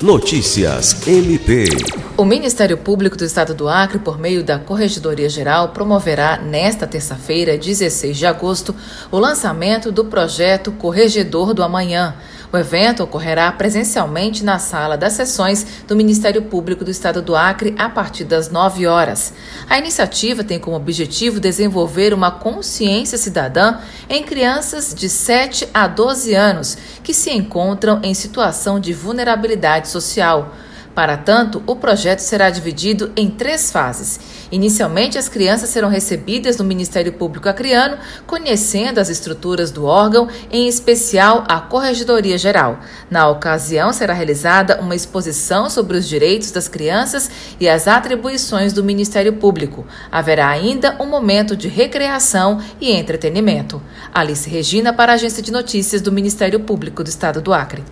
Notícias MP. O Ministério Público do Estado do Acre, por meio da Corregedoria Geral, promoverá nesta terça-feira, 16 de agosto, o lançamento do projeto Corregedor do Amanhã. O evento ocorrerá presencialmente na sala das sessões do Ministério Público do Estado do Acre a partir das 9 horas. A iniciativa tem como objetivo desenvolver uma consciência cidadã em crianças de 7 a 12 anos que se encontram em situação de vulnerabilidade social. Para tanto, o projeto será dividido em três fases. Inicialmente, as crianças serão recebidas no Ministério Público Acreano, conhecendo as estruturas do órgão, em especial a Corregedoria Geral. Na ocasião, será realizada uma exposição sobre os direitos das crianças e as atribuições do Ministério Público. Haverá ainda um momento de recreação e entretenimento. Alice Regina, para a Agência de Notícias do Ministério Público do Estado do Acre.